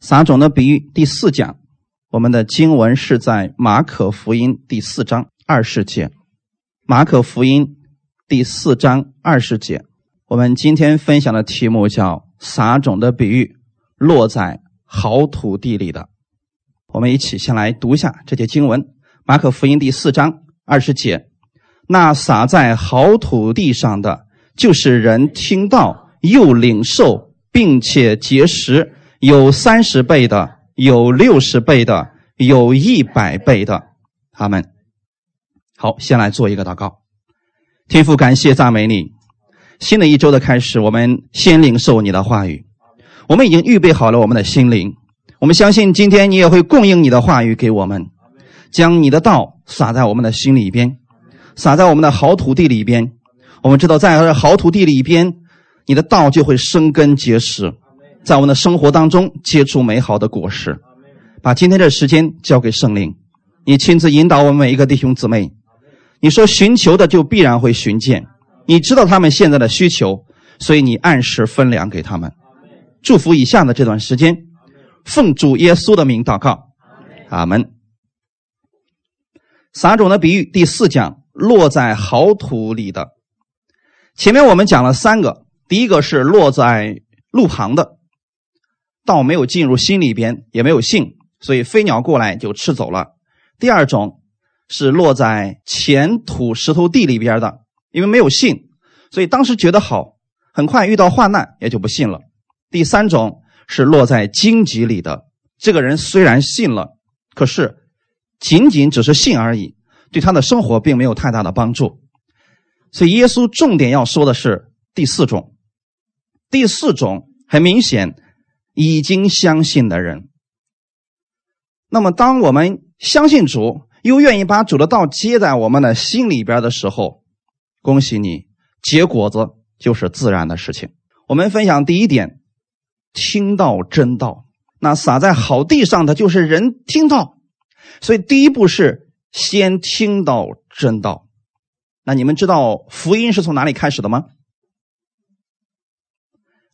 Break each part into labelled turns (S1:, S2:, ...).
S1: 撒种的比喻第四讲，我们的经文是在马可福音第四章二十节。马可福音第四章二十节，我们今天分享的题目叫“撒种的比喻，落在好土地里的”。我们一起先来读一下这节经文：马可福音第四章二十节，那撒在好土地上的，就是人听到又领受，并且结实。有三十倍的，有六十倍的，有一百倍的，他们好，先来做一个祷告。天父，感谢赞美你。新的一周的开始，我们先领受你的话语。我们已经预备好了我们的心灵。我们相信今天你也会供应你的话语给我们，将你的道撒在我们的心里边，撒在我们的好土地里边。我们知道，在好土地里边，你的道就会生根结实。在我们的生活当中结出美好的果实，把今天的时间交给圣灵，你亲自引导我们每一个弟兄姊妹。你说寻求的就必然会寻见，你知道他们现在的需求，所以你按时分粮给他们。祝福以下的这段时间，奉主耶稣的名祷告，阿门。撒种的比喻第四讲，落在好土里的。前面我们讲了三个，第一个是落在路旁的。道没有进入心里边，也没有信，所以飞鸟过来就吃走了。第二种是落在浅土石头地里边的，因为没有信，所以当时觉得好，很快遇到患难也就不信了。第三种是落在荆棘里的，这个人虽然信了，可是仅仅只是信而已，对他的生活并没有太大的帮助。所以耶稣重点要说的是第四种，第四种很明显。已经相信的人，那么当我们相信主，又愿意把主的道接在我们的心里边的时候，恭喜你，结果子就是自然的事情。我们分享第一点，听到真道，那撒在好地上的就是人听到，所以第一步是先听到真道。那你们知道福音是从哪里开始的吗？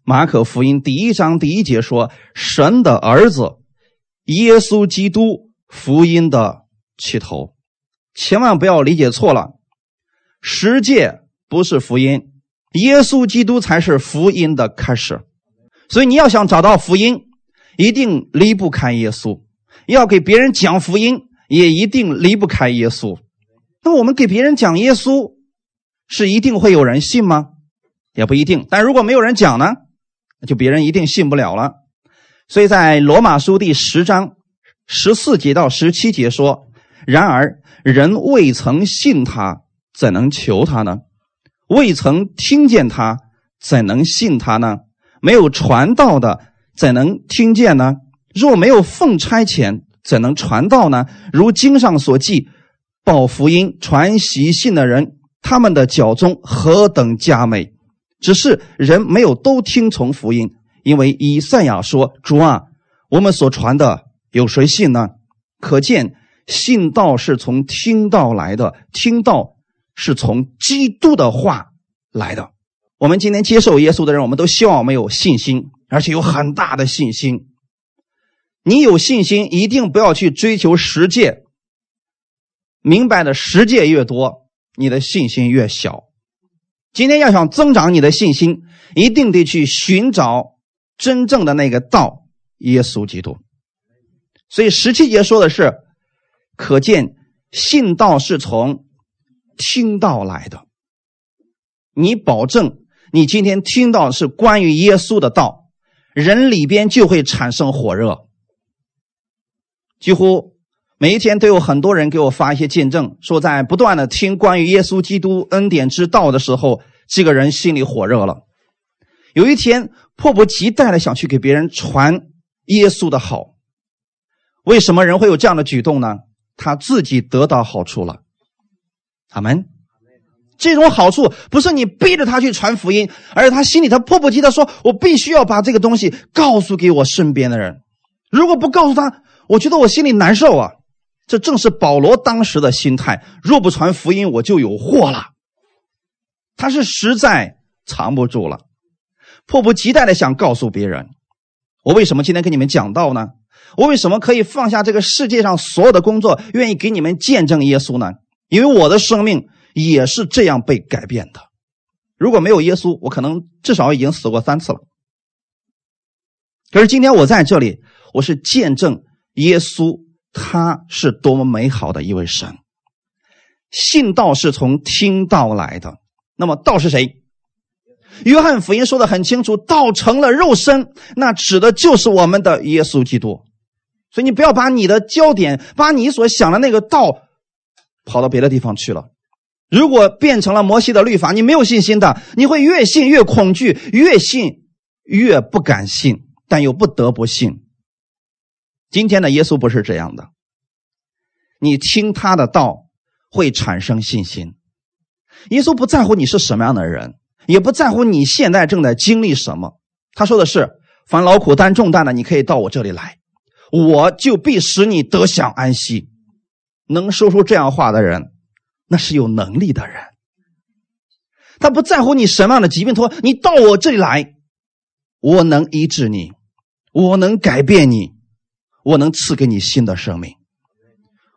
S1: 马可福音第一章第一节说：“神的儿子耶稣基督福音的起头，千万不要理解错了。十诫不是福音，耶稣基督才是福音的开始。所以你要想找到福音，一定离不开耶稣；要给别人讲福音，也一定离不开耶稣。那我们给别人讲耶稣，是一定会有人信吗？也不一定。但如果没有人讲呢？”就别人一定信不了了，所以在罗马书第十章十四节到十七节说：“然而人未曾信他，怎能求他呢？未曾听见他，怎能信他呢？没有传道的，怎能听见呢？若没有奉差遣，怎能传道呢？如经上所记，报福音、传喜信的人，他们的脚中何等佳美！”只是人没有都听从福音，因为以赛亚说：“主啊，我们所传的有谁信呢？”可见信道是从听道来的，听道是从基督的话来的。我们今天接受耶稣的人，我们都希望我们有信心，而且有很大的信心。你有信心，一定不要去追求实践。明白的实践越多，你的信心越小。今天要想增长你的信心，一定得去寻找真正的那个道——耶稣基督。所以十七节说的是，可见信道是从听道来的。你保证你今天听到是关于耶稣的道，人里边就会产生火热。几乎每一天都有很多人给我发一些见证，说在不断的听关于耶稣基督恩典之道的时候。这个人心里火热了，有一天迫不及待的想去给别人传耶稣的好。为什么人会有这样的举动呢？他自己得到好处了。阿门。这种好处不是你逼着他去传福音，而是他心里他迫不及待说：“我必须要把这个东西告诉给我身边的人。如果不告诉他，我觉得我心里难受啊。”这正是保罗当时的心态。若不传福音，我就有祸了。他是实在藏不住了，迫不及待的想告诉别人。我为什么今天跟你们讲道呢？我为什么可以放下这个世界上所有的工作，愿意给你们见证耶稣呢？因为我的生命也是这样被改变的。如果没有耶稣，我可能至少已经死过三次了。可是今天我在这里，我是见证耶稣，他是多么美好的一位神。信道是从听道来的，那么道是谁？约翰福音说的很清楚，道成了肉身，那指的就是我们的耶稣基督。所以你不要把你的焦点，把你所想的那个道，跑到别的地方去了。如果变成了摩西的律法，你没有信心的，你会越信越恐惧，越信越不敢信，但又不得不信。今天的耶稣不是这样的，你听他的道会产生信心。耶稣不在乎你是什么样的人，也不在乎你现在正在经历什么。他说的是：“凡劳苦担重担的，你可以到我这里来。”我就必使你得享安息。能说出这样话的人，那是有能力的人。他不在乎你什么样的疾病，他说：“你到我这里来，我能医治你，我能改变你，我能赐给你新的生命。”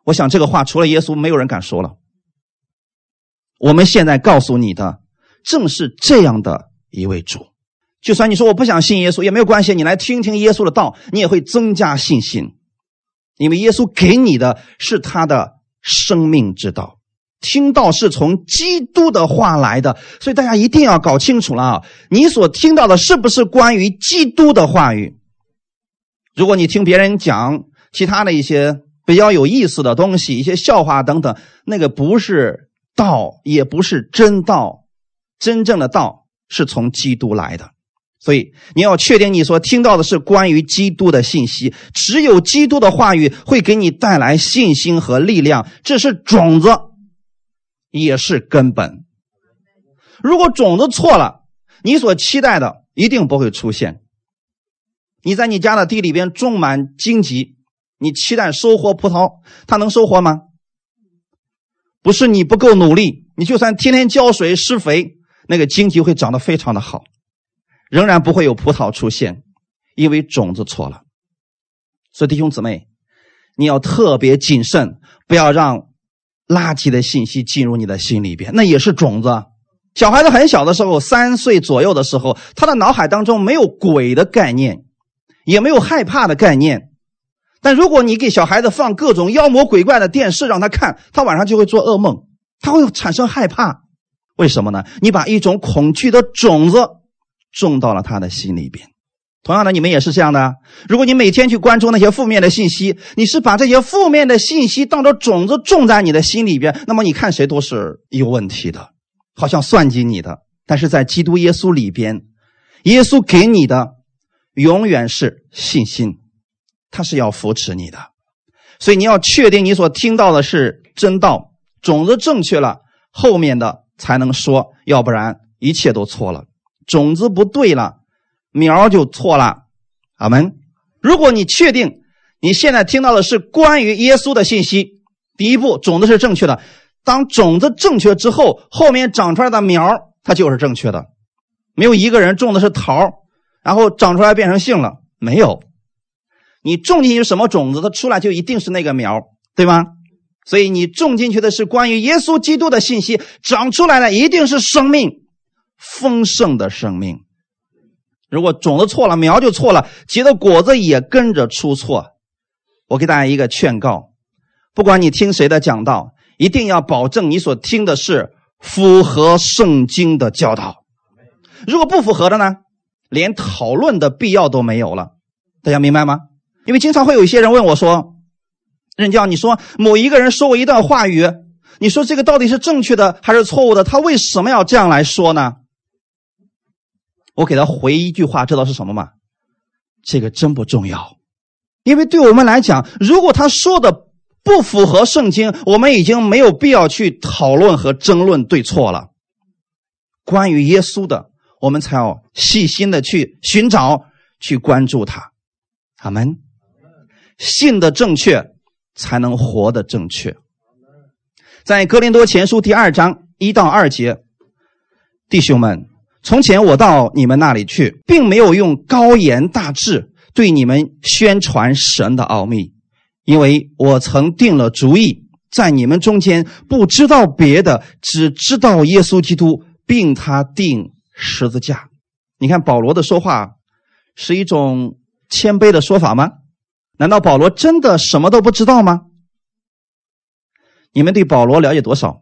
S1: 我想这个话除了耶稣，没有人敢说了。我们现在告诉你的，正是这样的一位主。就算你说我不想信耶稣也没有关系，你来听听耶稣的道，你也会增加信心，因为耶稣给你的是他的生命之道，听到是从基督的话来的，所以大家一定要搞清楚了啊！你所听到的是不是关于基督的话语？如果你听别人讲其他的一些比较有意思的东西，一些笑话等等，那个不是道，也不是真道，真正的道是从基督来的。所以你要确定你所听到的是关于基督的信息，只有基督的话语会给你带来信心和力量，这是种子，也是根本。如果种子错了，你所期待的一定不会出现。你在你家的地里边种满荆棘，你期待收获葡萄，它能收获吗？不是你不够努力，你就算天天浇水施肥，那个荆棘会长得非常的好。仍然不会有葡萄出现，因为种子错了。所以弟兄姊妹，你要特别谨慎，不要让垃圾的信息进入你的心里边，那也是种子。小孩子很小的时候，三岁左右的时候，他的脑海当中没有鬼的概念，也没有害怕的概念。但如果你给小孩子放各种妖魔鬼怪的电视让他看，他晚上就会做噩梦，他会产生害怕。为什么呢？你把一种恐惧的种子。种到了他的心里边。同样的，你们也是这样的。如果你每天去关注那些负面的信息，你是把这些负面的信息当做种子种在你的心里边，那么你看谁都是有问题的，好像算计你的。但是在基督耶稣里边，耶稣给你的永远是信心，他是要扶持你的。所以你要确定你所听到的是真道，种子正确了，后面的才能说，要不然一切都错了。种子不对了，苗就错了。阿门。如果你确定你现在听到的是关于耶稣的信息，第一步种子是正确的。当种子正确之后，后面长出来的苗它就是正确的。没有一个人种的是桃，然后长出来变成杏了，没有。你种进去什么种子，它出来就一定是那个苗，对吗？所以你种进去的是关于耶稣基督的信息，长出来的一定是生命。丰盛的生命，如果种子错了，苗就错了，结的果子也跟着出错。我给大家一个劝告：不管你听谁的讲道，一定要保证你所听的是符合圣经的教导。如果不符合的呢，连讨论的必要都没有了。大家明白吗？因为经常会有一些人问我说：“任教，你说某一个人说过一段话语，你说这个到底是正确的还是错误的？他为什么要这样来说呢？”我给他回一句话，知道是什么吗？这个真不重要，因为对我们来讲，如果他说的不符合圣经，我们已经没有必要去讨论和争论对错了。关于耶稣的，我们才要细心的去寻找、去关注他。阿门。信的正确，才能活的正确。在哥林多前书第二章一到二节，弟兄们。从前我到你们那里去，并没有用高言大志对你们宣传神的奥秘，因为我曾定了主意，在你们中间不知道别的，只知道耶稣基督，并他定十字架。你看保罗的说话是一种谦卑的说法吗？难道保罗真的什么都不知道吗？你们对保罗了解多少？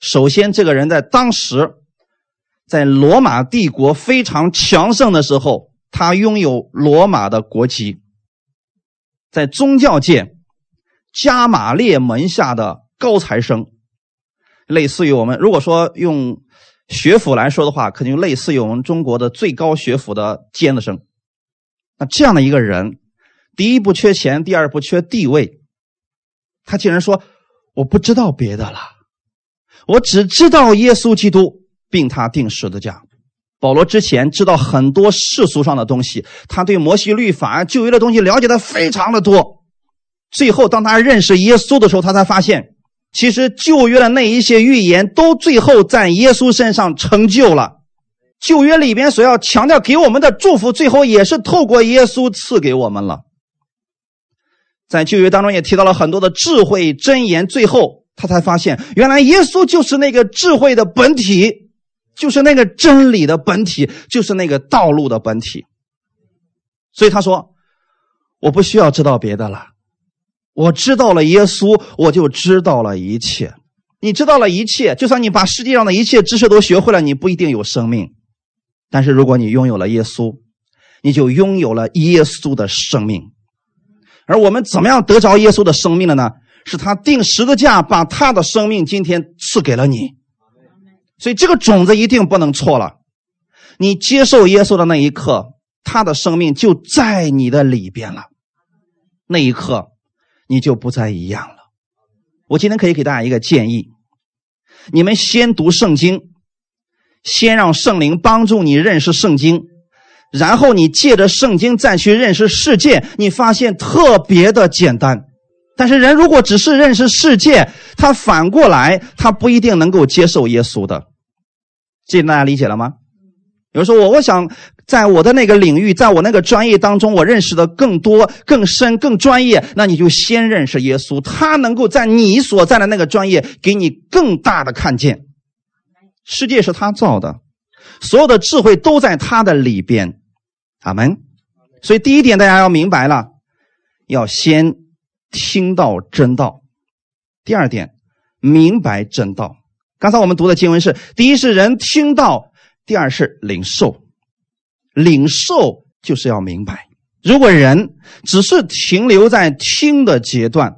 S1: 首先，这个人在当时，在罗马帝国非常强盛的时候，他拥有罗马的国籍，在宗教界，加马列门下的高材生，类似于我们如果说用学府来说的话，肯定类似于我们中国的最高学府的尖子生。那这样的一个人。第一不缺钱，第二不缺地位，他竟然说：“我不知道别的了，我只知道耶稣基督，并他定十字架。”保罗之前知道很多世俗上的东西，他对摩西律法、旧约的东西了解的非常的多。最后，当他认识耶稣的时候，他才发现，其实旧约的那一些预言都最后在耶稣身上成就了。旧约里边所要强调给我们的祝福，最后也是透过耶稣赐给我们了。在旧约当中也提到了很多的智慧箴言，最后他才发现，原来耶稣就是那个智慧的本体，就是那个真理的本体，就是那个道路的本体。所以他说：“我不需要知道别的了，我知道了耶稣，我就知道了一切。你知道了一切，就算你把世界上的一切知识都学会了，你不一定有生命。但是如果你拥有了耶稣，你就拥有了耶稣的生命。”而我们怎么样得着耶稣的生命了呢？是他定十字架，把他的生命今天赐给了你，所以这个种子一定不能错了。你接受耶稣的那一刻，他的生命就在你的里边了，那一刻你就不再一样了。我今天可以给大家一个建议：你们先读圣经，先让圣灵帮助你认识圣经。然后你借着圣经再去认识世界，你发现特别的简单。但是人如果只是认识世界，他反过来他不一定能够接受耶稣的。这大家理解了吗？比如说我，我想在我的那个领域，在我那个专业当中，我认识的更多、更深、更专业，那你就先认识耶稣，他能够在你所在的那个专业给你更大的看见。世界是他造的，所有的智慧都在他的里边。阿门。所以第一点，大家要明白了，要先听到真道；第二点，明白真道。刚才我们读的经文是：第一是人听到，第二是领受。领受就是要明白。如果人只是停留在听的阶段，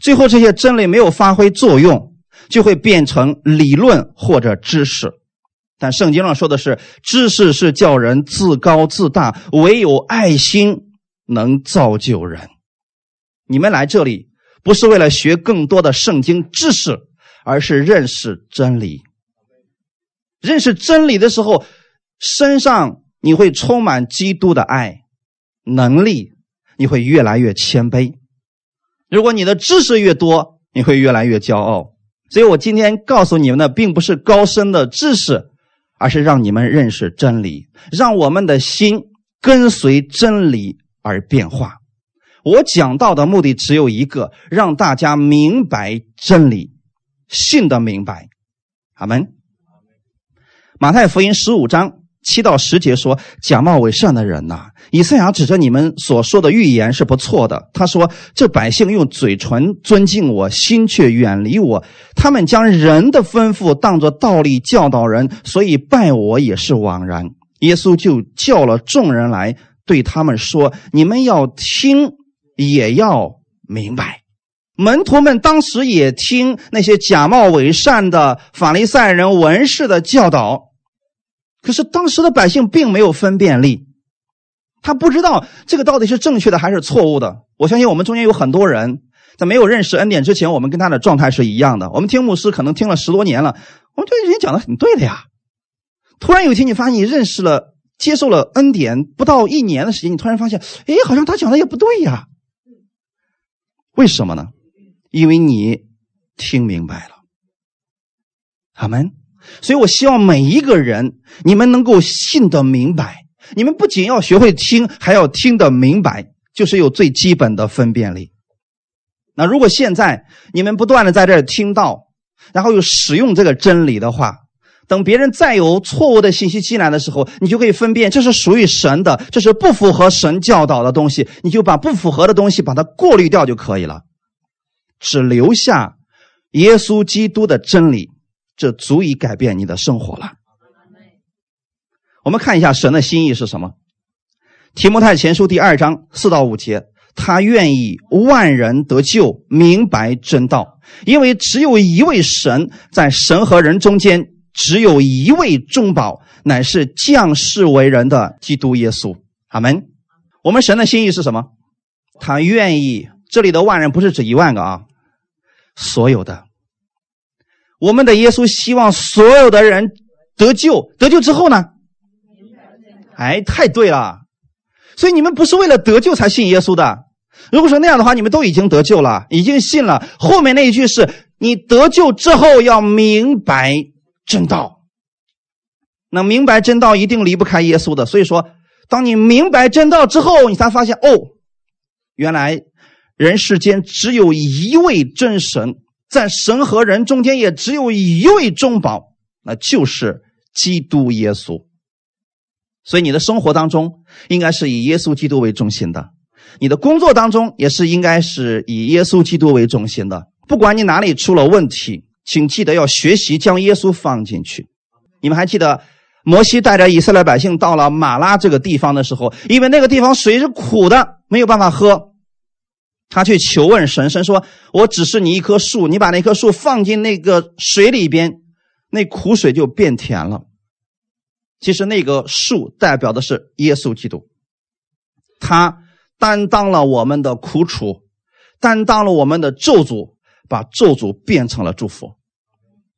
S1: 最后这些真理没有发挥作用，就会变成理论或者知识。但圣经上说的是，知识是叫人自高自大，唯有爱心能造就人。你们来这里不是为了学更多的圣经知识，而是认识真理。认识真理的时候，身上你会充满基督的爱、能力，你会越来越谦卑。如果你的知识越多，你会越来越骄傲。所以我今天告诉你们的，并不是高深的知识。而是让你们认识真理，让我们的心跟随真理而变化。我讲到的目的只有一个，让大家明白真理，信的明白。阿门。马太福音十五章。七到十节说：“假冒伪善的人呐，以赛亚指着你们所说的预言是不错的。他说：这百姓用嘴唇尊敬我，心却远离我。他们将人的吩咐当作道理教导人，所以拜我也是枉然。耶稣就叫了众人来，对他们说：你们要听，也要明白。门徒们当时也听那些假冒伪善的法利赛人文士的教导。”可是当时的百姓并没有分辨力，他不知道这个到底是正确的还是错误的。我相信我们中间有很多人在没有认识恩典之前，我们跟他的状态是一样的。我们听牧师可能听了十多年了，我们这人讲的很对的呀。突然有一天，你发现你认识了、接受了恩典不到一年的时间，你突然发现，哎，好像他讲的也不对呀。为什么呢？因为你听明白了。阿门。所以，我希望每一个人，你们能够信得明白，你们不仅要学会听，还要听得明白，就是有最基本的分辨力。那如果现在你们不断的在这儿听到，然后又使用这个真理的话，等别人再有错误的信息进来的时候，你就可以分辨这是属于神的，这是不符合神教导的东西，你就把不符合的东西把它过滤掉就可以了，只留下耶稣基督的真理，这足以改变你的生活了。我们看一下神的心意是什么，《提摩太前书》第二章四到五节。他愿意万人得救，明白真道，因为只有一位神，在神和人中间，只有一位中保，乃是降世为人的基督耶稣。阿门。我们神的心意是什么？他愿意，这里的万人不是指一万个啊，所有的。我们的耶稣希望所有的人得救，得救之后呢？哎，太对了。所以你们不是为了得救才信耶稣的。如果说那样的话，你们都已经得救了，已经信了。后面那一句是你得救之后要明白真道。那明白真道一定离不开耶稣的。所以说，当你明白真道之后，你才发现哦，原来人世间只有一位真神，在神和人中间也只有一位中保，那就是基督耶稣。所以你的生活当中应该是以耶稣基督为中心的。你的工作当中也是应该是以耶稣基督为中心的。不管你哪里出了问题，请记得要学习将耶稣放进去。你们还记得摩西带着以色列百姓到了马拉这个地方的时候，因为那个地方水是苦的，没有办法喝，他去求问神，神说：“我只是你一棵树，你把那棵树放进那个水里边，那苦水就变甜了。”其实那个树代表的是耶稣基督，他。担当了我们的苦楚，担当了我们的咒诅，把咒诅变成了祝福。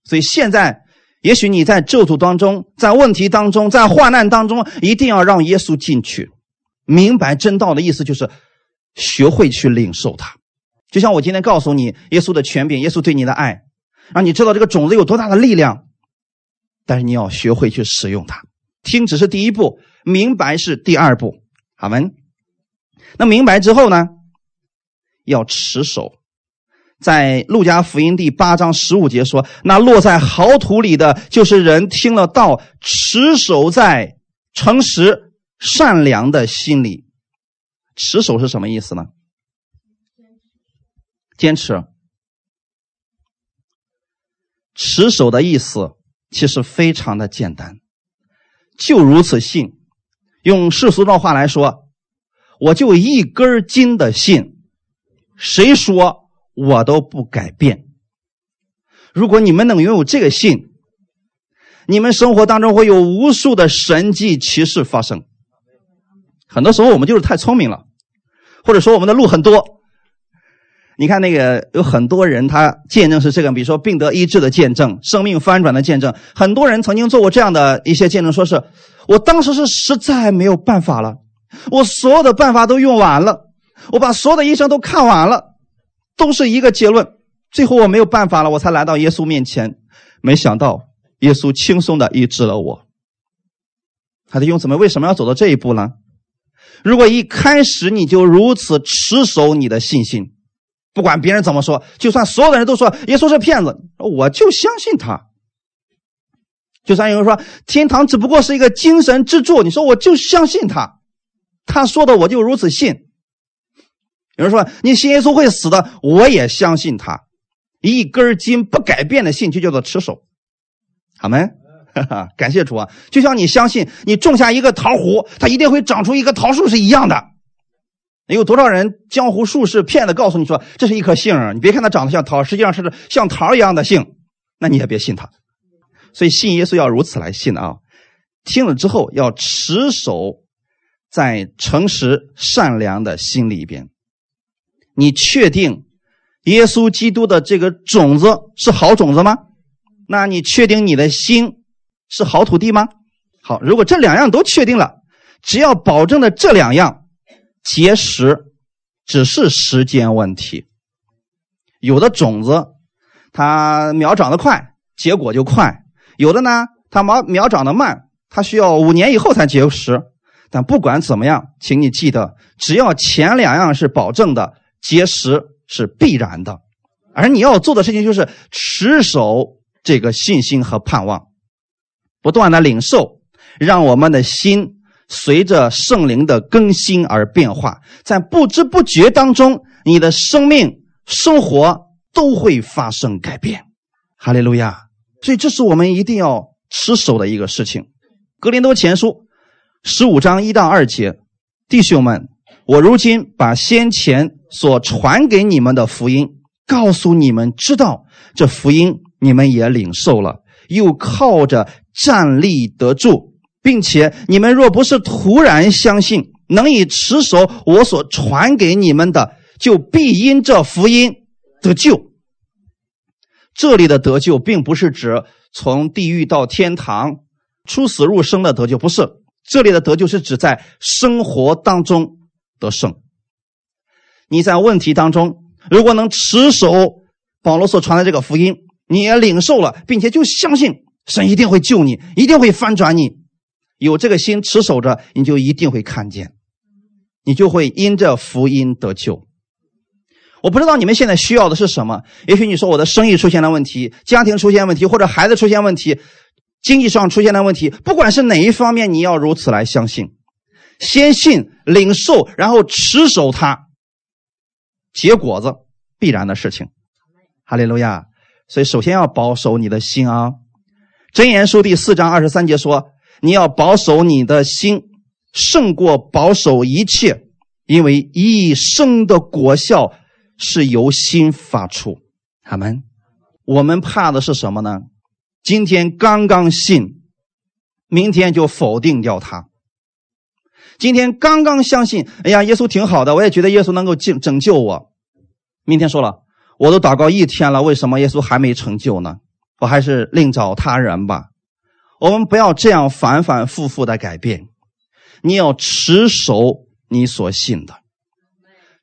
S1: 所以现在，也许你在咒诅当中，在问题当中，在患难当中，一定要让耶稣进去，明白真道的意思，就是学会去领受它。就像我今天告诉你，耶稣的权柄，耶稣对你的爱，让你知道这个种子有多大的力量。但是你要学会去使用它。听只是第一步，明白是第二步。好门。那明白之后呢？要持守，在路加福音第八章十五节说：“那落在好土里的，就是人听了道，持守在诚实善良的心里。”持守是什么意思呢？坚持。持守的意思其实非常的简单，就如此信。用世俗的话来说。我就一根筋的信，谁说我都不改变。如果你们能拥有这个信，你们生活当中会有无数的神迹奇事发生。很多时候我们就是太聪明了，或者说我们的路很多。你看那个有很多人，他见证是这个，比如说病得医治的见证，生命翻转的见证。很多人曾经做过这样的一些见证，说是我当时是实在没有办法了。我所有的办法都用完了，我把所有的医生都看完了，都是一个结论。最后我没有办法了，我才来到耶稣面前。没想到耶稣轻松的医治了我。他的兄姊妹为什么要走到这一步呢？如果一开始你就如此持守你的信心，不管别人怎么说，就算所有的人都说耶稣是骗子，我就相信他。就算有人说天堂只不过是一个精神支柱，你说我就相信他。他说的我就如此信。有人说你信耶稣会死的，我也相信他。一根筋不改变的信就叫做持守。好没？感谢主啊！就像你相信你种下一个桃核，它一定会长出一棵桃树是一样的。有多少人江湖术士骗子告诉你说这是一颗杏儿你别看它长得像桃，实际上是像桃一样的杏，那你也别信他。所以信耶稣要如此来信啊！听了之后要持守。在诚实善良的心里边，你确定耶稣基督的这个种子是好种子吗？那你确定你的心是好土地吗？好，如果这两样都确定了，只要保证的这两样结实，只是时间问题。有的种子它苗长得快，结果就快；有的呢，它苗苗长得慢，它需要五年以后才结实。但不管怎么样，请你记得，只要前两样是保证的，结实是必然的。而你要做的事情就是持守这个信心和盼望，不断的领受，让我们的心随着圣灵的更新而变化，在不知不觉当中，你的生命、生活都会发生改变。哈利路亚！所以这是我们一定要持守的一个事情。格林多前书十五章一到二节，弟兄们，我如今把先前所传给你们的福音告诉你们，知道这福音你们也领受了，又靠着站立得住，并且你们若不是突然相信，能以持守我所传给你们的，就必因这福音得救。这里的得救，并不是指从地狱到天堂。出死入生的得救不是，这里的得救是指在生活当中得胜。你在问题当中，如果能持守保罗所传的这个福音，你也领受了，并且就相信神一定会救你，一定会翻转你。有这个心持守着，你就一定会看见，你就会因着福音得救。我不知道你们现在需要的是什么？也许你说我的生意出现了问题，家庭出现问题，或者孩子出现问题。经济上出现了问题，不管是哪一方面，你要如此来相信，先信领受，然后持守它，结果子必然的事情。哈利路亚！所以首先要保守你的心啊。箴言书第四章二十三节说：“你要保守你的心，胜过保守一切，因为一生的果效是由心发出。”他们，我们怕的是什么呢？今天刚刚信，明天就否定掉他。今天刚刚相信，哎呀，耶稣挺好的，我也觉得耶稣能够救拯救我。明天说了，我都祷告一天了，为什么耶稣还没成就呢？我还是另找他人吧。我们不要这样反反复复的改变，你要持守你所信的。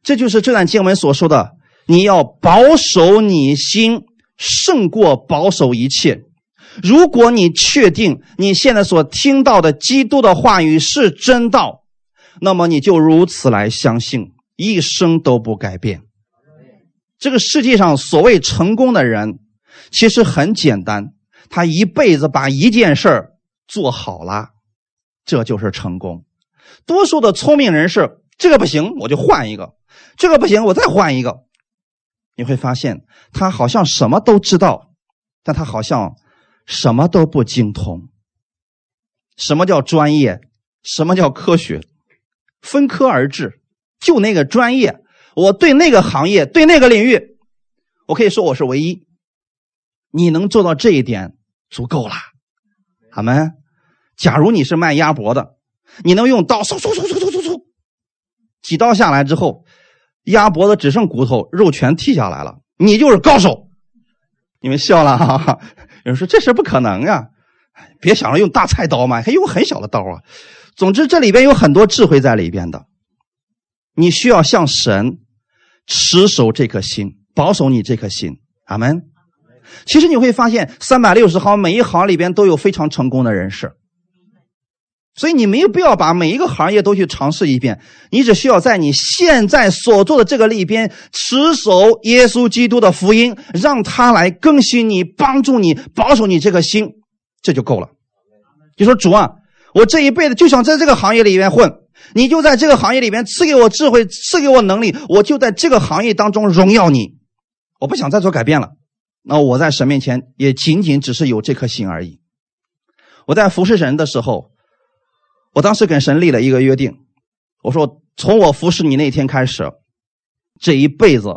S1: 这就是这段经文所说的，你要保守你心，胜过保守一切。如果你确定你现在所听到的基督的话语是真道，那么你就如此来相信，一生都不改变。这个世界上所谓成功的人，其实很简单，他一辈子把一件事儿做好了，这就是成功。多数的聪明人是这个不行，我就换一个；这个不行，我再换一个。你会发现，他好像什么都知道，但他好像。什么都不精通。什么叫专业？什么叫科学？分科而治，就那个专业，我对那个行业，对那个领域，我可以说我是唯一。你能做到这一点，足够了。好们，假如你是卖鸭脖的，你能用刀嗖嗖嗖嗖嗖嗖嗖，几刀下来之后，鸭脖子只剩骨头，肉全剔下来了，你就是高手。你们笑了哈。有人说这事不可能呀，别想着用大菜刀嘛，还用很小的刀啊。总之，这里边有很多智慧在里边的。你需要向神持守这颗心，保守你这颗心。阿门。其实你会发现，三百六十行每一行里边都有非常成功的人士。所以你没有必要把每一个行业都去尝试一遍，你只需要在你现在所做的这个里边持守耶稣基督的福音，让他来更新你、帮助你、保守你这颗心，这就够了。就说主啊，我这一辈子就想在这个行业里面混，你就在这个行业里面赐给我智慧、赐给我能力，我就在这个行业当中荣耀你。我不想再做改变了，那我在神面前也仅仅只是有这颗心而已。我在服侍神的时候。我当时跟神立了一个约定，我说从我服侍你那天开始，这一辈子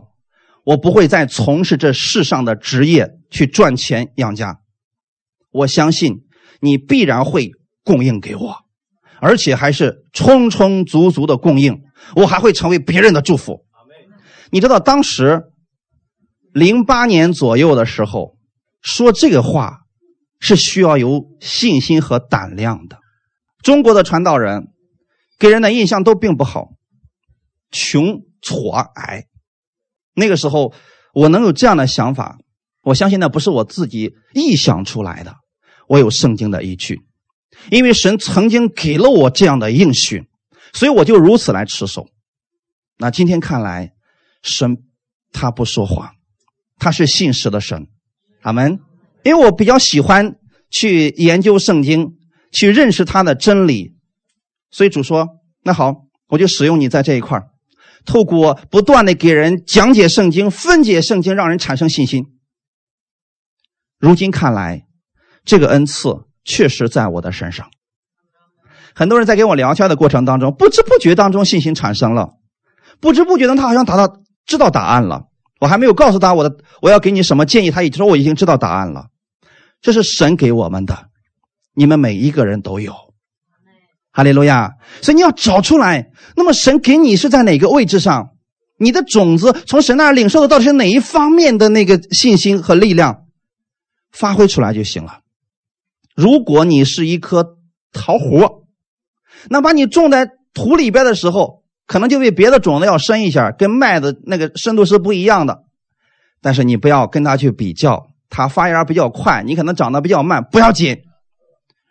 S1: 我不会再从事这世上的职业去赚钱养家。我相信你必然会供应给我，而且还是充充足足的供应，我还会成为别人的祝福。你知道当时零八年左右的时候说这个话是需要有信心和胆量的。中国的传道人给人的印象都并不好，穷、矬、矮。那个时候，我能有这样的想法，我相信那不是我自己臆想出来的，我有圣经的依据。因为神曾经给了我这样的应许，所以我就如此来持守。那今天看来，神他不说谎，他是信实的神。阿门。因为我比较喜欢去研究圣经，去认识他的真理，所以主说：“那好，我就使用你在这一块透过不断的给人讲解圣经、分解圣经，让人产生信心。”如今看来，这个恩赐确实在我的身上。很多人在跟我聊天的过程当中，不知不觉当中信心产生了，不知不觉中他好像达到知道答案了。我还没有告诉他我的我要给你什么建议，他已经说我已经知道答案了。这是神给我们的，你们每一个人都有。哈利路亚！所以你要找出来，那么神给你是在哪个位置上？你的种子从神那儿领受的到底是哪一方面的那个信心和力量？发挥出来就行了。如果你是一颗桃核，那把你种在土里边的时候，可能就比别的种子要深一下，跟麦子那个深度是不一样的。但是你不要跟它去比较，它发芽比较快，你可能长得比较慢，不要紧。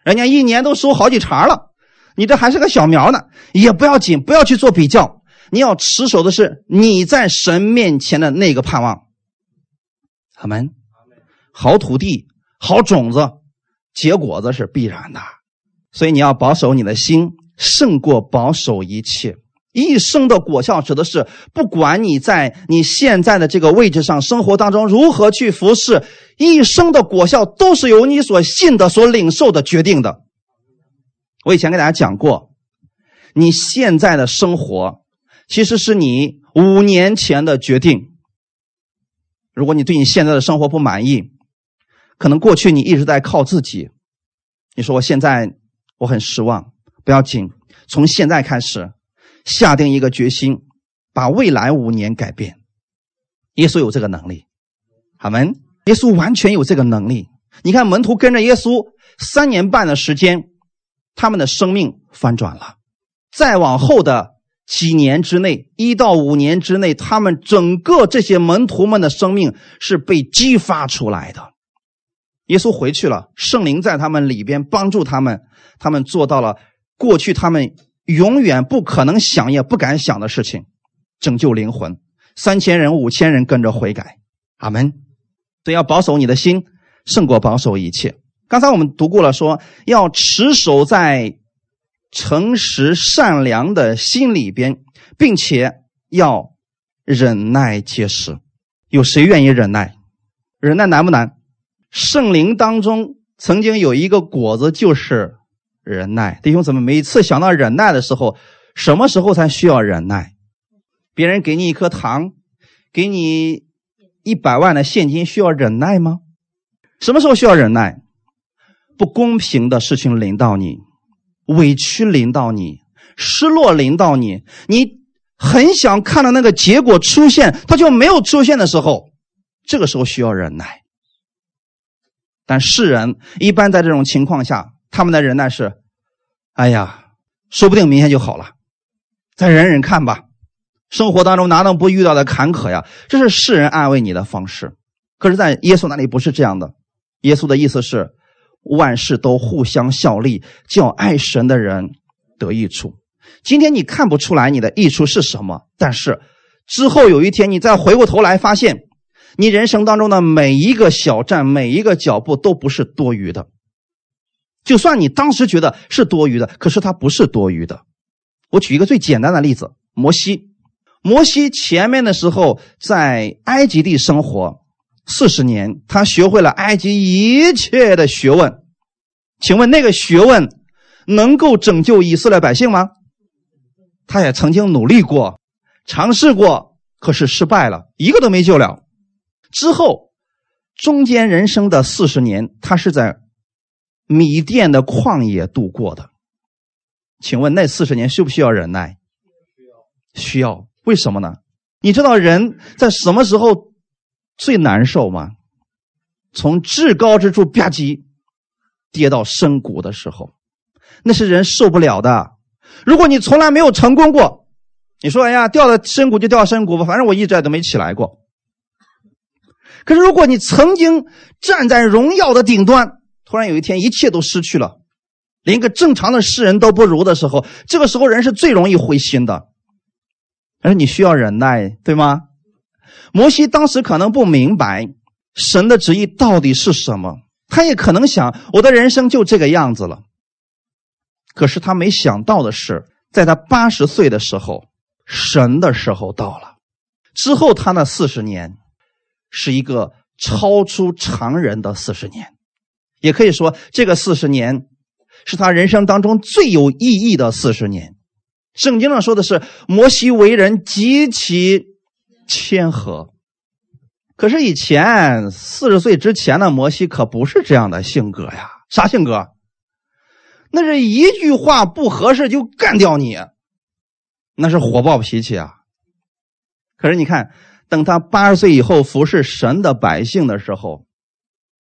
S1: 人家一年都收好几茬了，你这还是个小苗呢，也不要紧，不要去做比较。你要持守的是你在神面前的那个盼望。阿门。好土地，好种子，结果子是必然的，所以你要保守你的心，胜过保守一切。一生的果效指的是，不管你在你现在的这个位置上，生活当中如何去服侍，一生的果效都是由你所信的、所领受的决定的。我以前给大家讲过，你现在的生活其实是你五年前的决定。如果你对你现在的生活不满意，可能过去你一直在靠自己，你说我现在我很失望，不要紧，从现在开始下定一个决心，把未来五年改变。耶稣有这个能力，好门。耶稣完全有这个能力。你看门徒跟着耶稣三年半的时间，他们的生命翻转了。再往后的几年之内，一到五年之内，他们整个这些门徒们的生命是被激发出来的。耶稣回去了，圣灵在他们里边帮助他们，他们做到了过去他们永远不可能想也不敢想的事情，拯救灵魂，三千人、五千人跟着悔改，阿门。所以要保守你的心，胜过保守一切。刚才我们读过了，说要持守在诚实善良的心里边，并且要忍耐结实。有谁愿意忍耐？忍耐难不难？圣灵当中曾经有一个果子，就是忍耐。弟兄姊妹，每次想到忍耐的时候，什么时候才需要忍耐？别人给你一颗糖，给你一百万的现金，需要忍耐吗？什么时候需要忍耐？不公平的事情临到你，委屈临到你，失落临到你，你很想看到那个结果出现，它就没有出现的时候，这个时候需要忍耐。但世人一般在这种情况下，他们的忍耐是：哎呀，说不定明天就好了，再忍忍看吧。生活当中哪能不遇到的坎坷呀？这是世人安慰你的方式。可是，在耶稣那里不是这样的。耶稣的意思是，万事都互相效力，叫爱神的人得益处。今天你看不出来你的益处是什么，但是之后有一天你再回过头来发现。你人生当中的每一个小站，每一个脚步都不是多余的。就算你当时觉得是多余的，可是它不是多余的。我举一个最简单的例子：摩西。摩西前面的时候在埃及地生活四十年，他学会了埃及一切的学问。请问那个学问能够拯救以色列百姓吗？他也曾经努力过，尝试过，可是失败了，一个都没救了。之后，中间人生的四十年，他是在米甸的旷野度过的。请问那四十年需不需要忍耐？需要。为什么呢？你知道人在什么时候最难受吗？从至高之处吧唧跌到深谷的时候，那是人受不了的。如果你从来没有成功过，你说：“哎呀，掉到深谷就掉深谷吧，反正我一直都没起来过。”可是，如果你曾经站在荣耀的顶端，突然有一天一切都失去了，连个正常的世人都不如的时候，这个时候人是最容易灰心的。而你需要忍耐，对吗？摩西当时可能不明白神的旨意到底是什么，他也可能想我的人生就这个样子了。可是他没想到的是，在他八十岁的时候，神的时候到了。之后他那四十年，是一个超出常人的四十年，也可以说这个四十年是他人生当中最有意义的四十年。圣经上说的是，摩西为人极其谦和。可是以前四十岁之前的摩西可不是这样的性格呀，啥性格？那是一句话不合适就干掉你，那是火爆脾气啊。可是你看，等他八十岁以后服侍神的百姓的时候，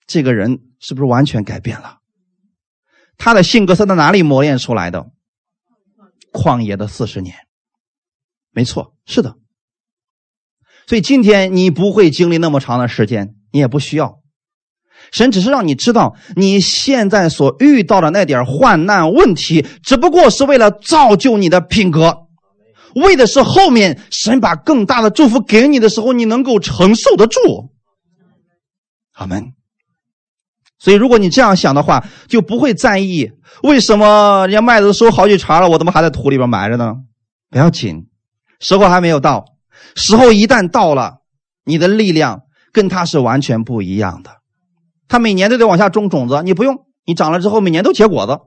S1: 这个人是不是完全改变了？他的性格是在哪里磨练出来的？旷野的四十年，没错，是的。所以今天你不会经历那么长的时间，你也不需要。神只是让你知道，你现在所遇到的那点患难问题，只不过是为了造就你的品格，为的是后面神把更大的祝福给你的时候，你能够承受得住。阿门。所以，如果你这样想的话，就不会在意为什么人家麦子收好几茬了，我怎么还在土里边埋着呢？不要紧，时候还没有到，时候一旦到了，你的力量跟他是完全不一样的。他每年都得往下种种子，你不用，你长了之后每年都结果子，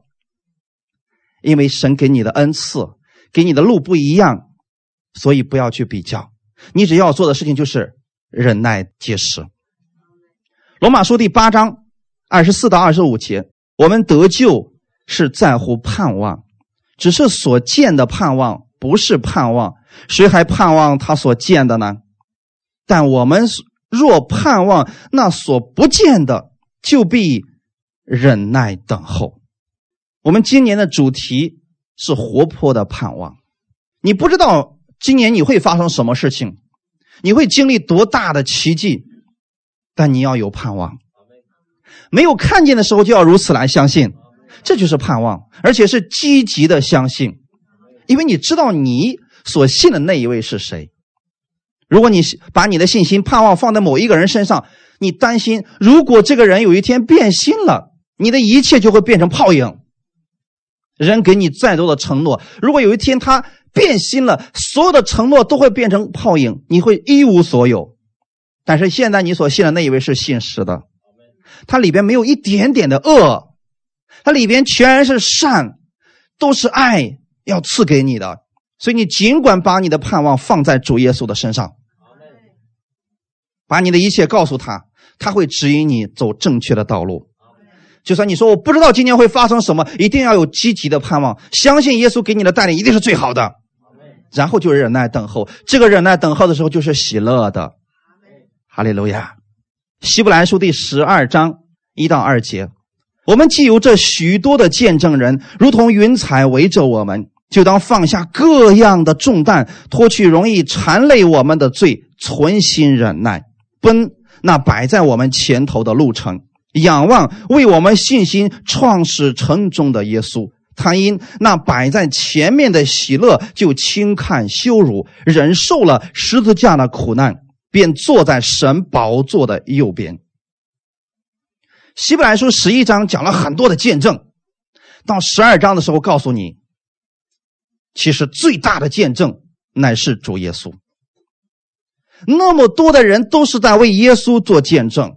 S1: 因为神给你的恩赐，给你的路不一样，所以不要去比较。你只要做的事情就是忍耐结实。罗马书第八章二十四到二十五节，我们得救是在乎盼望，只是所见的盼望不是盼望，谁还盼望他所见的呢？但我们若盼望那所不见的。就必忍耐等候。我们今年的主题是活泼的盼望。你不知道今年你会发生什么事情，你会经历多大的奇迹，但你要有盼望。没有看见的时候就要如此来相信，这就是盼望，而且是积极的相信，因为你知道你所信的那一位是谁。如果你把你的信心、盼望放在某一个人身上，你担心，如果这个人有一天变心了，你的一切就会变成泡影。人给你再多的承诺，如果有一天他变心了，所有的承诺都会变成泡影，你会一无所有。但是现在你所信的那一位是信实的，它里边没有一点点的恶，它里边全是善，都是爱要赐给你的。所以你尽管把你的盼望放在主耶稣的身上，把你的一切告诉他。他会指引你走正确的道路。就算你说我不知道今年会发生什么，一定要有积极的盼望，相信耶稣给你的带领一定是最好的。然后就忍耐等候，这个忍耐等候的时候就是喜乐的。哈利路亚。希伯来书第十二章一到二节，我们既有这许多的见证人，如同云彩围着我们，就当放下各样的重担，脱去容易缠累我们的罪，存心忍耐，奔。那摆在我们前头的路程，仰望为我们信心创始成终的耶稣，他因那摆在前面的喜乐，就轻看羞辱，忍受了十字架的苦难，便坐在神宝座的右边。希伯来书十一章讲了很多的见证，到十二章的时候告诉你，其实最大的见证乃是主耶稣。那么多的人都是在为耶稣做见证，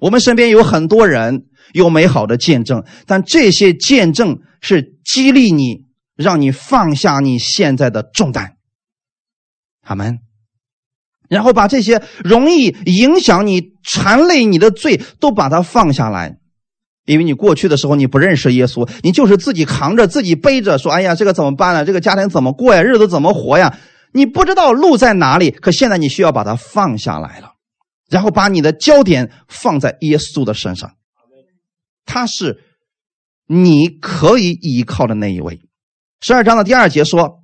S1: 我们身边有很多人有美好的见证，但这些见证是激励你，让你放下你现在的重担。阿门，然后把这些容易影响你、缠累你的罪都把它放下来，因为你过去的时候你不认识耶稣，你就是自己扛着、自己背着，说：“哎呀，这个怎么办呢？这个家庭怎么过呀？日子怎么活呀？”你不知道路在哪里，可现在你需要把它放下来了，然后把你的焦点放在耶稣的身上，他是你可以依靠的那一位。十二章的第二节说：“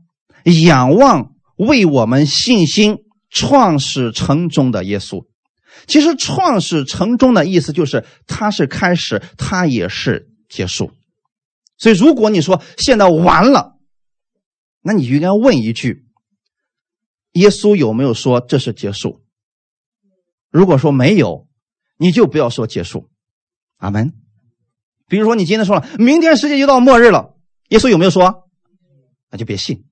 S1: 仰望为我们信心创始成终的耶稣。”其实“创始成终”的意思就是他是开始，他也是结束。所以，如果你说现在完了，那你就应该问一句：耶稣有没有说这是结束？如果说没有，你就不要说结束。阿门。比如说，你今天说了，明天世界就到末日了，耶稣有没有说？那就别信，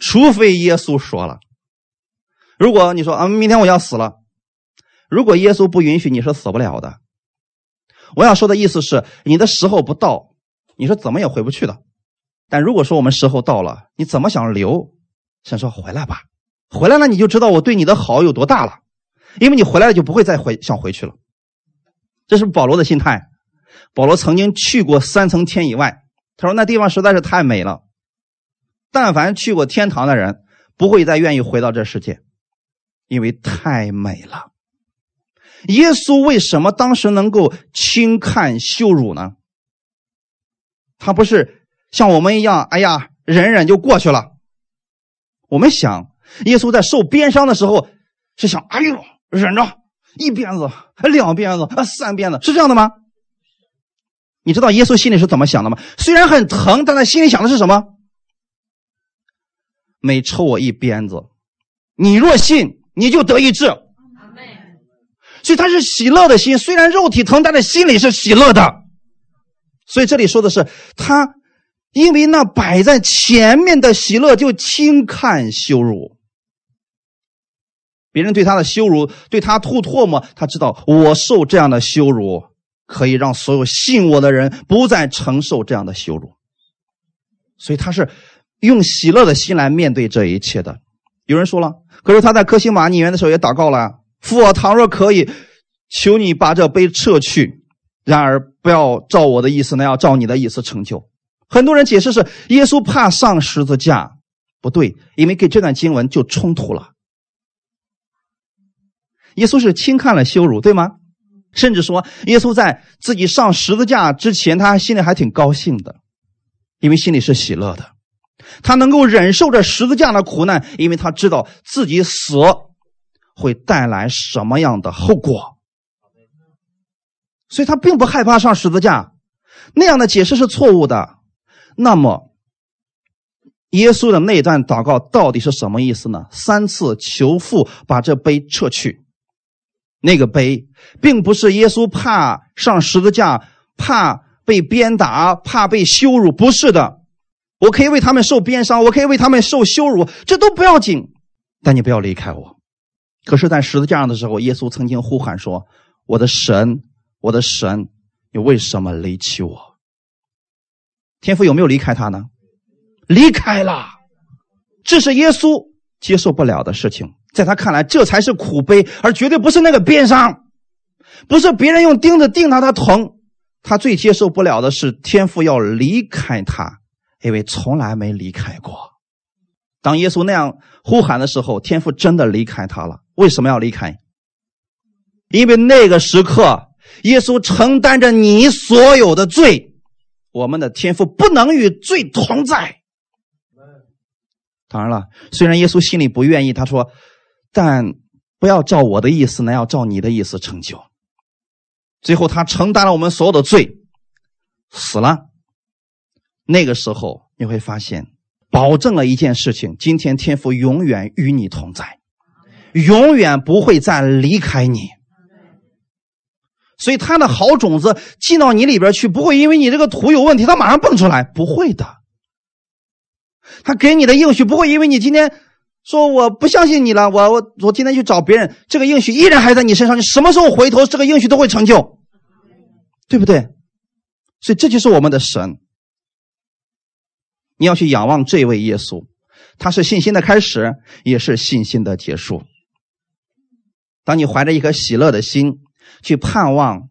S1: 除非耶稣说了。如果你说啊，明天我要死了，如果耶稣不允许，你是死不了的。我要说的意思是，你的时候不到，你说怎么也回不去的。但如果说我们时候到了，你怎么想留？想说回来吧，回来了你就知道我对你的好有多大了，因为你回来了就不会再回想回去了。这是保罗的心态。保罗曾经去过三层天以外，他说那地方实在是太美了。但凡去过天堂的人，不会再愿意回到这世界，因为太美了。耶稣为什么当时能够轻看羞辱呢？他不是像我们一样，哎呀，忍忍就过去了。我们想，耶稣在受鞭伤的时候是想，哎呦，忍着，一鞭子，两鞭子，啊，三鞭子，是这样的吗？你知道耶稣心里是怎么想的吗？虽然很疼，但他心里想的是什么？每抽我一鞭子，你若信，你就得医治。所以他是喜乐的心，虽然肉体疼，但是心里是喜乐的。所以这里说的是他，因为那摆在前面的喜乐，就轻看羞辱。别人对他的羞辱，对他吐唾沫，他知道我受这样的羞辱。可以让所有信我的人不再承受这样的羞辱，所以他是用喜乐的心来面对这一切的。有人说了，可是他在科西马尼园的时候也祷告了：“父啊，倘若可以，求你把这杯撤去。然而不要照我的意思，那要照你的意思成就。”很多人解释是耶稣怕上十字架，不对，因为跟这段经文就冲突了。耶稣是轻看了羞辱，对吗？甚至说，耶稣在自己上十字架之前，他心里还挺高兴的，因为心里是喜乐的。他能够忍受着十字架的苦难，因为他知道自己死会带来什么样的后果，所以他并不害怕上十字架。那样的解释是错误的。那么，耶稣的那段祷告到底是什么意思呢？三次求父把这杯撤去。那个碑，并不是耶稣怕上十字架，怕被鞭打，怕被羞辱，不是的。我可以为他们受鞭伤，我可以为他们受羞辱，这都不要紧。但你不要离开我。可是，在十字架上的时候，耶稣曾经呼喊说：“我的神，我的神，你为什么离弃我？”天父有没有离开他呢？离开了。这是耶稣接受不了的事情。在他看来，这才是苦悲，而绝对不是那个鞭伤，不是别人用钉子钉他，他疼。他最接受不了的是天父要离开他，因为从来没离开过。当耶稣那样呼喊的时候，天父真的离开他了。为什么要离开？因为那个时刻，耶稣承担着你所有的罪，我们的天父不能与罪同在。当然了，虽然耶稣心里不愿意，他说。但不要照我的意思，那要照你的意思成就。最后，他承担了我们所有的罪，死了。那个时候，你会发现，保证了一件事情：今天天父永远与你同在，永远不会再离开你。所以，他的好种子进到你里边去，不会因为你这个土有问题，他马上蹦出来，不会的。他给你的应许不会因为你今天。说我不相信你了，我我我今天去找别人，这个应许依然还在你身上。你什么时候回头，这个应许都会成就，对不对？所以这就是我们的神。你要去仰望这位耶稣，他是信心的开始，也是信心的结束。当你怀着一颗喜乐的心去盼望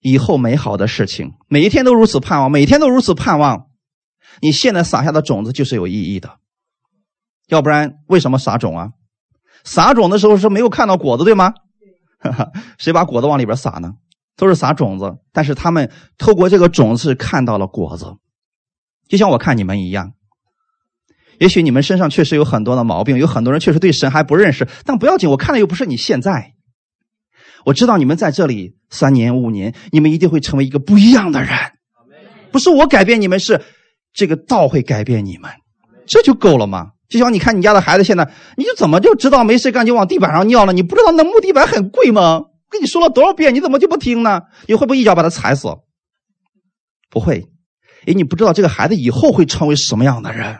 S1: 以后美好的事情，每一天都如此盼望，每天都如此盼望，你现在撒下的种子就是有意义的。要不然为什么撒种啊？撒种的时候是没有看到果子，对吗？谁把果子往里边撒呢？都是撒种子，但是他们透过这个种子看到了果子，就像我看你们一样。也许你们身上确实有很多的毛病，有很多人确实对神还不认识，但不要紧，我看的又不是你现在。我知道你们在这里三年五年，你们一定会成为一个不一样的人。不是我改变你们，是这个道会改变你们，这就够了吗？就像你看你家的孩子现在，你就怎么就知道没事干就往地板上尿了？你不知道那木地板很贵吗？跟你说了多少遍，你怎么就不听呢？你会不会一脚把他踩死？不会，哎，你不知道这个孩子以后会成为什么样的人？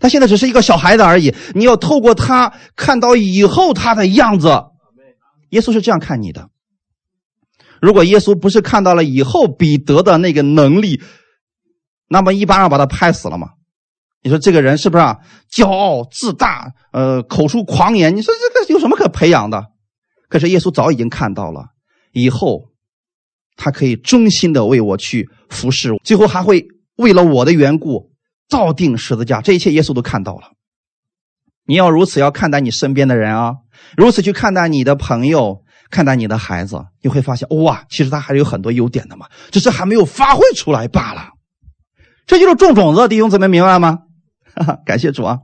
S1: 他现在只是一个小孩子而已，你要透过他看到以后他的样子。耶稣是这样看你的。如果耶稣不是看到了以后彼得的那个能力，那么一巴掌把他拍死了吗？你说这个人是不是啊？骄傲自大，呃，口出狂言。你说这个有什么可培养的？可是耶稣早已经看到了，以后他可以忠心的为我去服侍，最后还会为了我的缘故造定十字架。这一切耶稣都看到了。你要如此要看待你身边的人啊，如此去看待你的朋友，看待你的孩子，你会发现哇，其实他还是有很多优点的嘛，只是还没有发挥出来罢了。这就是种种子，弟兄姊妹明白吗？感谢主啊！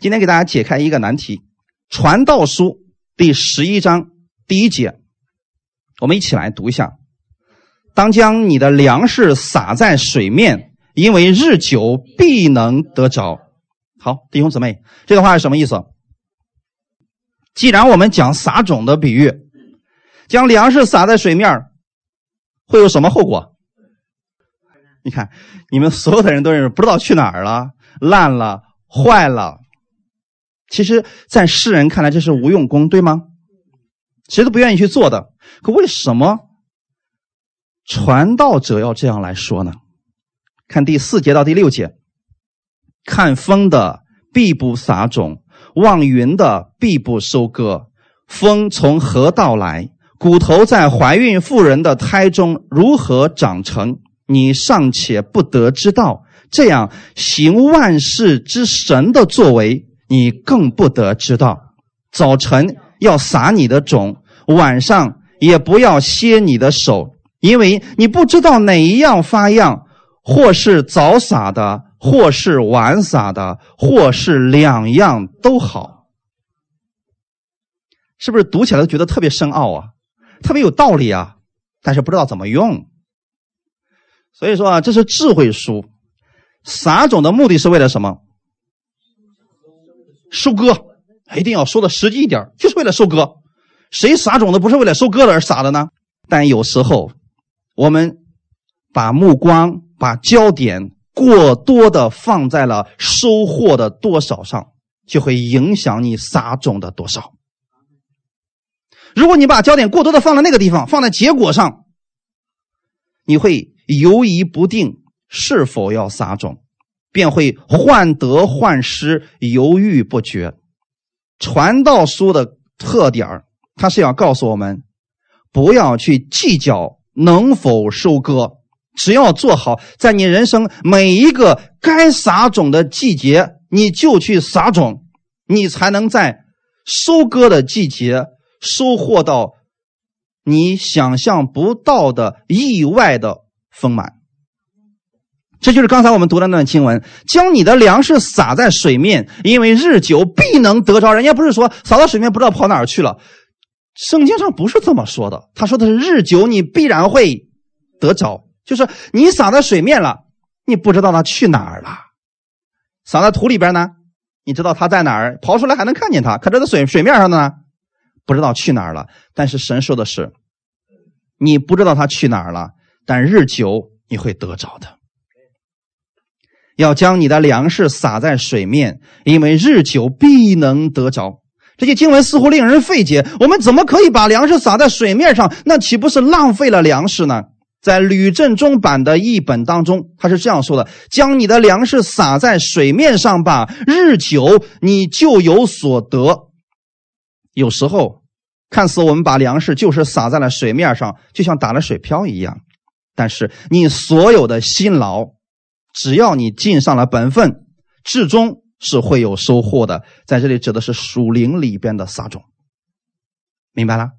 S1: 今天给大家解开一个难题，《传道书》第十一章第一节，我们一起来读一下：“当将你的粮食撒在水面，因为日久必能得着。”好，弟兄姊妹，这个话是什么意思？既然我们讲撒种的比喻，将粮食撒在水面，会有什么后果？你看，你们所有的人都认为不知道去哪儿了。烂了，坏了。其实，在世人看来，这是无用功，对吗？谁都不愿意去做的。可为什么传道者要这样来说呢？看第四节到第六节：看风的必不撒种，望云的必不收割。风从何到来？骨头在怀孕妇人的胎中如何长成？你尚且不得知道。这样行万事之神的作为，你更不得知道。早晨要撒你的种，晚上也不要歇你的手，因为你不知道哪一样发样，或是早撒的，或是晚撒的，或是两样都好。是不是读起来都觉得特别深奥啊？特别有道理啊？但是不知道怎么用。所以说啊，这是智慧书。撒种的目的是为了什么？收割，一定要说的实际一点，就是为了收割。谁撒种的不是为了收割的而撒的呢？但有时候，我们把目光、把焦点过多的放在了收获的多少上，就会影响你撒种的多少。如果你把焦点过多的放在那个地方，放在结果上，你会犹疑不定。是否要撒种，便会患得患失，犹豫不决。传道书的特点它是要告诉我们，不要去计较能否收割，只要做好在你人生每一个该撒种的季节，你就去撒种，你才能在收割的季节收获到你想象不到的意外的丰满。这就是刚才我们读的那段经文，将你的粮食撒在水面，因为日久必能得着。人家不是说撒到水面不知道跑哪儿去了，圣经上不是这么说的。他说的是日久你必然会得着，就是你撒在水面了，你不知道它去哪儿了；撒在土里边呢，你知道它在哪儿，刨出来还能看见它。可这在水水面上的呢，不知道去哪儿了。但是神说的是，你不知道它去哪儿了，但日久你会得着的。要将你的粮食撒在水面，因为日久必能得着。这些经文似乎令人费解。我们怎么可以把粮食撒在水面上？那岂不是浪费了粮食呢？在吕振中版的译本当中，他是这样说的：“将你的粮食撒在水面上吧，日久你就有所得。”有时候，看似我们把粮食就是撒在了水面上，就像打了水漂一样。但是你所有的辛劳。只要你尽上了本分，至终是会有收获的。在这里指的是属灵里边的撒种，明白了？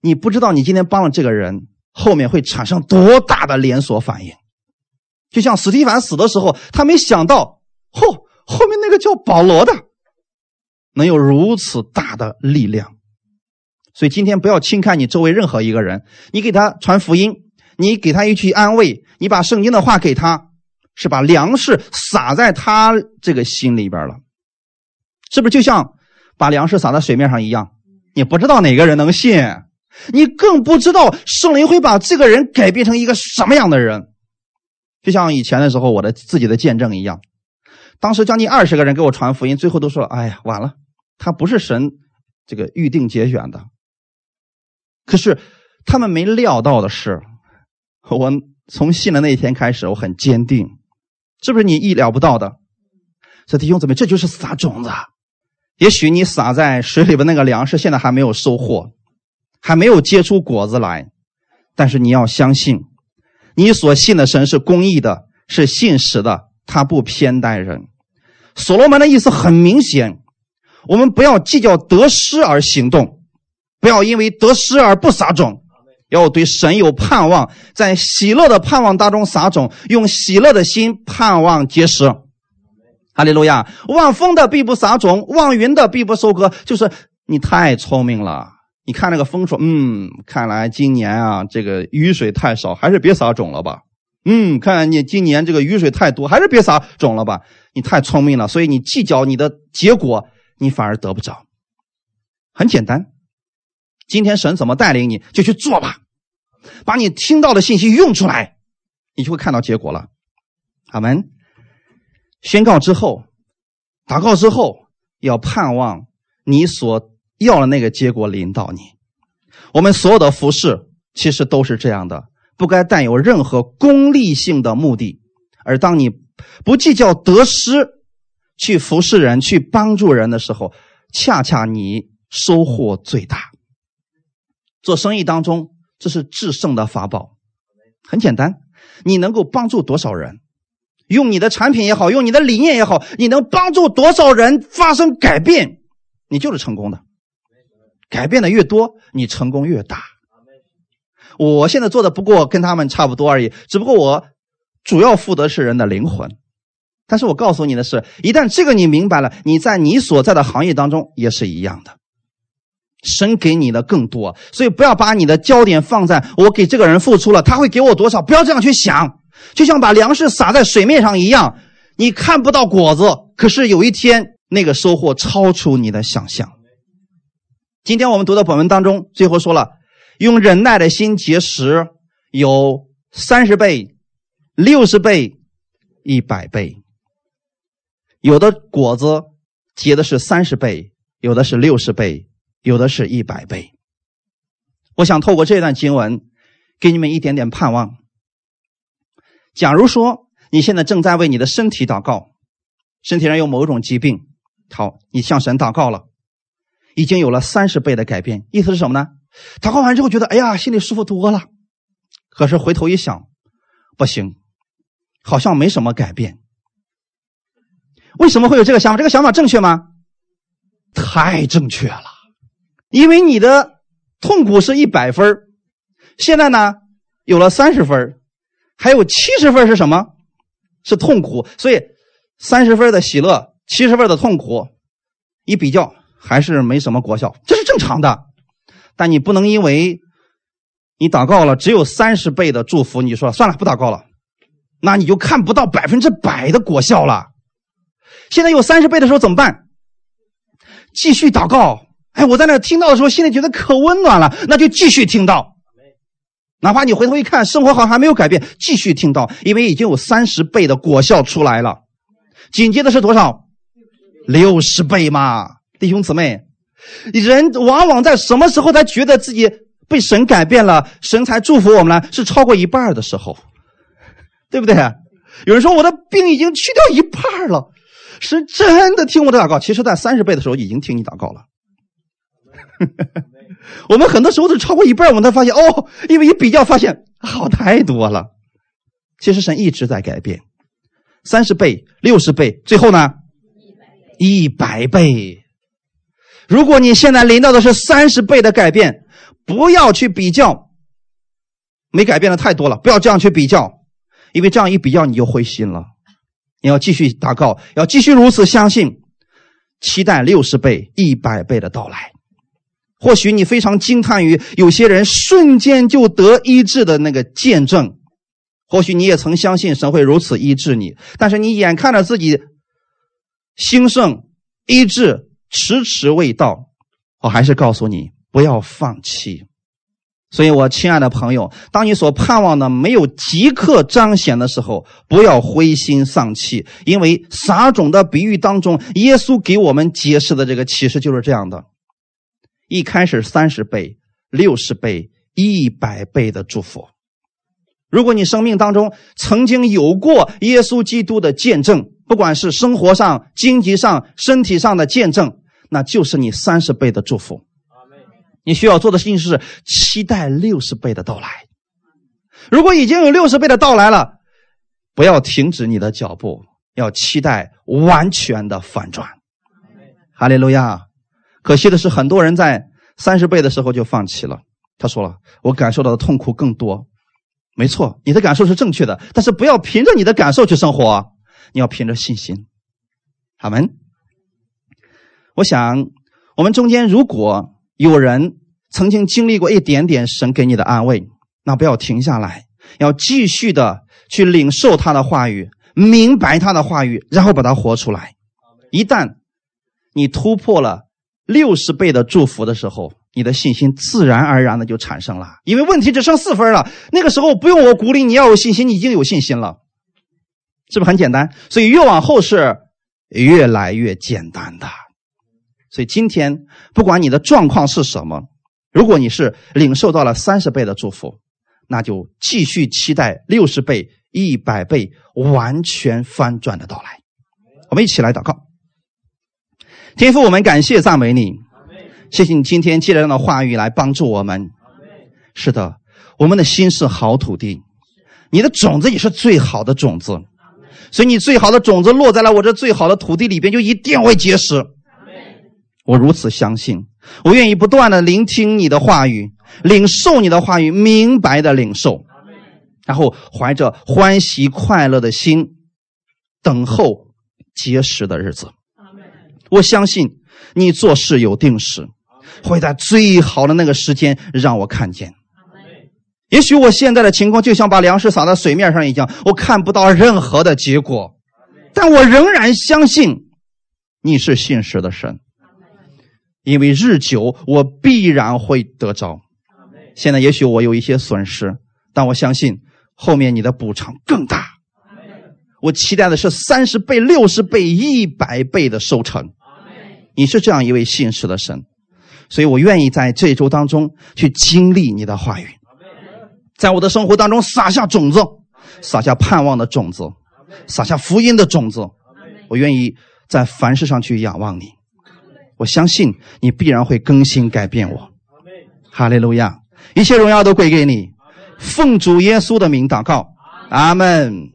S1: 你不知道你今天帮了这个人，后面会产生多大的连锁反应。就像史蒂凡死的时候，他没想到，后后面那个叫保罗的，能有如此大的力量。所以今天不要轻看你周围任何一个人，你给他传福音。你给他一句安慰，你把圣经的话给他，是把粮食撒在他这个心里边了，是不是就像把粮食撒在水面上一样？你不知道哪个人能信，你更不知道圣灵会把这个人改变成一个什么样的人。就像以前的时候，我的自己的见证一样，当时将近二十个人给我传福音，最后都说：“哎呀，完了，他不是神这个预定节选的。”可是他们没料到的是，我从信的那一天开始，我很坚定，是不是你意料不到的？这弟兄姊妹，这就是撒种子。也许你撒在水里边那个粮食，现在还没有收获，还没有结出果子来，但是你要相信。你所信的神是公义的，是信实的，他不偏待人。所罗门的意思很明显，我们不要计较得失而行动，不要因为得失而不撒种，要对神有盼望，在喜乐的盼望当中撒种，用喜乐的心盼望结实。哈利路亚！望风的必不撒种，望云的必不收割。就是你太聪明了。你看那个风说，嗯，看来今年啊，这个雨水太少，还是别撒种了吧。嗯，看你今年这个雨水太多，还是别撒种了吧。你太聪明了，所以你计较你的结果，你反而得不着。很简单，今天神怎么带领你就去做吧，把你听到的信息用出来，你就会看到结果了。阿门。宣告之后，祷告之后，要盼望你所。要的那个结果领导你，我们所有的服饰其实都是这样的，不该带有任何功利性的目的。而当你不计较得失去服侍人、去帮助人的时候，恰恰你收获最大。做生意当中，这是制胜的法宝。很简单，你能够帮助多少人？用你的产品也好，用你的理念也好，你能帮助多少人发生改变，你就是成功的。改变的越多，你成功越大。我现在做的不过跟他们差不多而已，只不过我主要负责是人的灵魂。但是我告诉你的是，一旦这个你明白了，你在你所在的行业当中也是一样的。神给你的更多，所以不要把你的焦点放在我给这个人付出了，他会给我多少？不要这样去想，就像把粮食撒在水面上一样，你看不到果子，可是有一天那个收获超出你的想象。今天我们读的本文当中，最后说了，用忍耐的心结识，有三十倍、六十倍、一百倍。有的果子结的是三十倍，有的是六十倍，有的是一百倍。我想透过这段经文，给你们一点点盼望。假如说你现在正在为你的身体祷告，身体上有某种疾病，好，你向神祷告了。已经有了三十倍的改变，意思是什么呢？祷告完之后觉得，哎呀，心里舒服多了。可是回头一想，不行，好像没什么改变。为什么会有这个想法？这个想法正确吗？太正确了，因为你的痛苦是一百分现在呢有了三十分还有七十分是什么？是痛苦。所以三十分的喜乐，七十分的痛苦，一比较。还是没什么果效，这是正常的。但你不能因为你祷告了只有三十倍的祝福，你说算了不祷告了，那你就看不到百分之百的果效了。现在有三十倍的时候怎么办？继续祷告。哎，我在那听到的时候，心里觉得可温暖了，那就继续听到。哪怕你回头一看，生活好像还没有改变，继续听到，因为已经有三十倍的果效出来了。紧接着是多少？六十倍嘛。弟兄姊妹，人往往在什么时候才觉得自己被神改变了，神才祝福我们呢？是超过一半的时候，对不对？有人说我的病已经去掉一半了，是真的听我的祷告。其实，在三十倍的时候已经听你祷告了。我们很多时候都超过一半，我们才发现哦，因为一比较发现好太多了。其实神一直在改变，三十倍、六十倍，最后呢，一百倍。如果你现在领到的是三十倍的改变，不要去比较，没改变的太多了，不要这样去比较，因为这样一比较你就灰心了。你要继续祷告，要继续如此相信，期待六十倍、一百倍的到来。或许你非常惊叹于有些人瞬间就得医治的那个见证，或许你也曾相信神会如此医治你，但是你眼看着自己兴盛医治迟迟未到，我还是告诉你不要放弃。所以，我亲爱的朋友，当你所盼望的没有即刻彰显的时候，不要灰心丧气，因为撒种的比喻当中，耶稣给我们揭示的这个启示就是这样的：一开始三十倍、六十倍、一百倍的祝福。如果你生命当中曾经有过耶稣基督的见证，不管是生活上、经济上、身体上的见证，那就是你三十倍的祝福。你需要做的事情是期待六十倍的到来。如果已经有六十倍的到来了，不要停止你的脚步，要期待完全的反转。哈利路亚！可惜的是，很多人在三十倍的时候就放弃了。他说了：“我感受到的痛苦更多。”没错，你的感受是正确的，但是不要凭着你的感受去生活，你要凭着信心。好门。我想，我们中间如果。有人曾经经历过一点点神给你的安慰，那不要停下来，要继续的去领受他的话语，明白他的话语，然后把它活出来。一旦你突破了六十倍的祝福的时候，你的信心自然而然的就产生了。因为问题只剩四分了，那个时候不用我鼓励，你要有信心，你已经有信心了，是不是很简单？所以越往后是越来越简单的。所以今天，不管你的状况是什么，如果你是领受到了三十倍的祝福，那就继续期待六十倍、一百倍完全翻转的到来。我们一起来祷告，天父，我们感谢赞美你，谢谢你今天借着这样的话语来帮助我们。是的，我们的心是好土地，你的种子也是最好的种子，所以你最好的种子落在了我这最好的土地里边，就一定会结实。我如此相信，我愿意不断的聆听你的话语，领受你的话语，明白的领受，然后怀着欢喜快乐的心，等候结实的日子。我相信你做事有定时，会在最好的那个时间让我看见。也许我现在的情况就像把粮食撒在水面上一样，我看不到任何的结果，但我仍然相信你是信实的神。因为日久，我必然会得着。现在也许我有一些损失，但我相信后面你的补偿更大。我期待的是三十倍、六十倍、一百倍的收成。你是这样一位信实的神，所以我愿意在这一周当中去经历你的话语，在我的生活当中撒下种子，撒下盼望的种子，撒下福音的种子。我愿意在凡事上去仰望你。我相信你必然会更新改变我，哈利路亚！一切荣耀都归给你，奉主耶稣的名祷告，阿门。